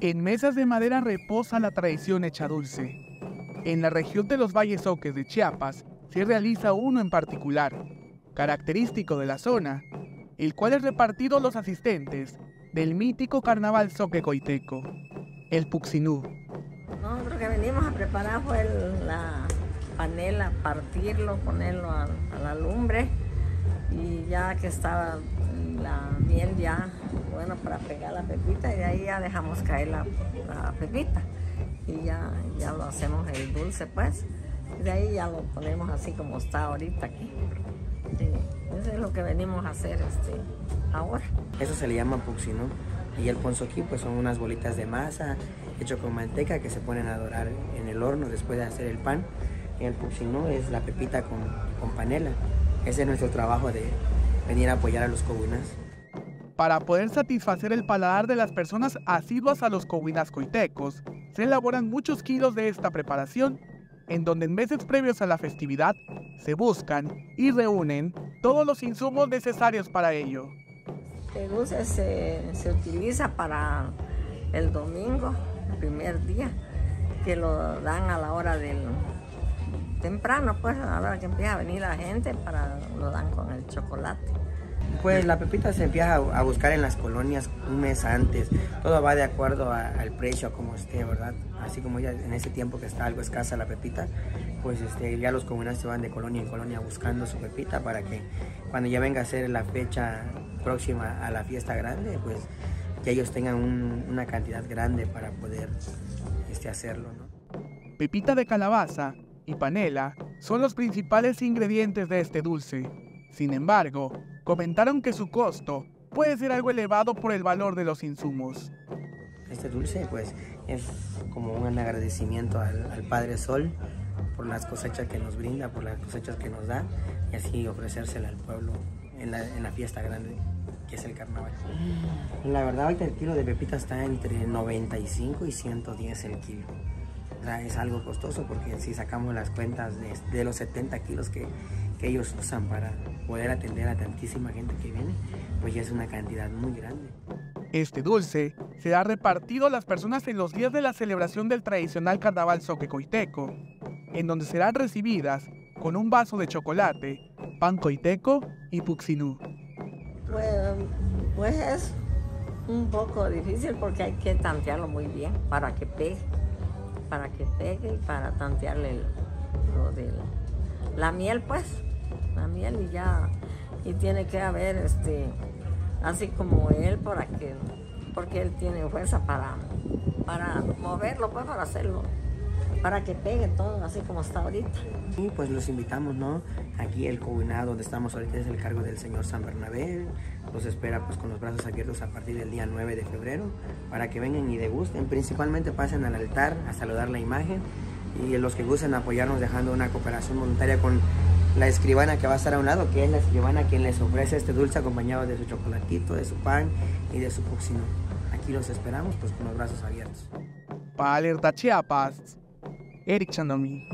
En mesas de madera reposa la tradición hecha dulce. En la región de los Valles Oques de Chiapas se realiza uno en particular, característico de la zona, el cual es repartido a los asistentes del mítico carnaval soque coiteco, el Puxinú. Nosotros que venimos a preparar fue la panela, partirlo, ponerlo a la lumbre y ya que estaba la miel ya bueno para pegar la pepita y de ahí ya dejamos caer la, pepita y ya, ya lo hacemos el dulce pues y de ahí ya lo ponemos así como está ahorita aquí. Eso es lo que venimos a hacer este, ahora. Eso se le llama puxinú y el ponzoquí pues son unas bolitas de masa hecho con manteca que se ponen a dorar en el horno después de hacer el pan y el puxinú es la pepita con, con panela. Ese es nuestro trabajo de venir a apoyar a los cobunas. Para poder satisfacer el paladar de las personas asiduas a los cobuinas coitecos, se elaboran muchos kilos de esta preparación, en donde en meses previos a la festividad se buscan y reúnen todos los insumos necesarios para ello. El dulce se, se utiliza para el domingo, el primer día, que lo dan a la hora del temprano, pues a la hora que empieza a venir la gente, para lo dan con el chocolate. Pues la pepita se empieza a buscar en las colonias un mes antes. Todo va de acuerdo a- al precio, a como esté, ¿verdad? Así como ya en ese tiempo que está algo escasa la pepita, pues este, ya los comunales se van de colonia en colonia buscando su pepita para que cuando ya venga a ser la fecha próxima a la fiesta grande, pues ya ellos tengan un- una cantidad grande para poder este, hacerlo, ¿no? Pepita de calabaza y panela son los principales ingredientes de este dulce. Sin embargo, comentaron que su costo puede ser algo elevado por el valor de los insumos. Este dulce pues es como un agradecimiento al, Padre Sol por las cosechas que nos brinda, por las cosechas que nos da y así ofrecérsela al pueblo en la, en la fiesta grande que es el carnaval. La verdad ahorita el kilo de pepita está entre 95 y 110 el kilo. Es algo costoso porque si sacamos las cuentas de, de los 70 kilos que, que ellos usan para poder atender a tantísima gente que viene, pues ya es una cantidad muy grande. Este dulce será repartido a las personas en los días de la celebración del tradicional carnaval soquecoiteco, en donde serán recibidas con un vaso de chocolate, pan coiteco y puxinú. Pues, pues es un poco difícil porque hay que tantearlo muy bien para que pegue, para que pegue y para tantearle lo de la miel, pues, la miel y ya, y tiene que haber este, así como él para que, porque él tiene fuerza para, para moverlo, pues, para hacerlo, para que pegue todo así como está ahorita. Y pues los invitamos, ¿no? Aquí el comunado donde estamos ahorita es el cargo del señor San Bernabé. Los espera pues con los brazos abiertos a partir del día 9 de febrero para que vengan y degusten. Principalmente pasen al altar a saludar la imagen y los que gusten apoyarnos dejando una cooperación voluntaria con la escribana que va a estar a un lado, que es la escribana quien les ofrece este dulce acompañado de su chocolatito, de su pan y de su puxino. Aquí los esperamos pues con los brazos abiertos. Para Alerta Chiapas, Eric Sandomí.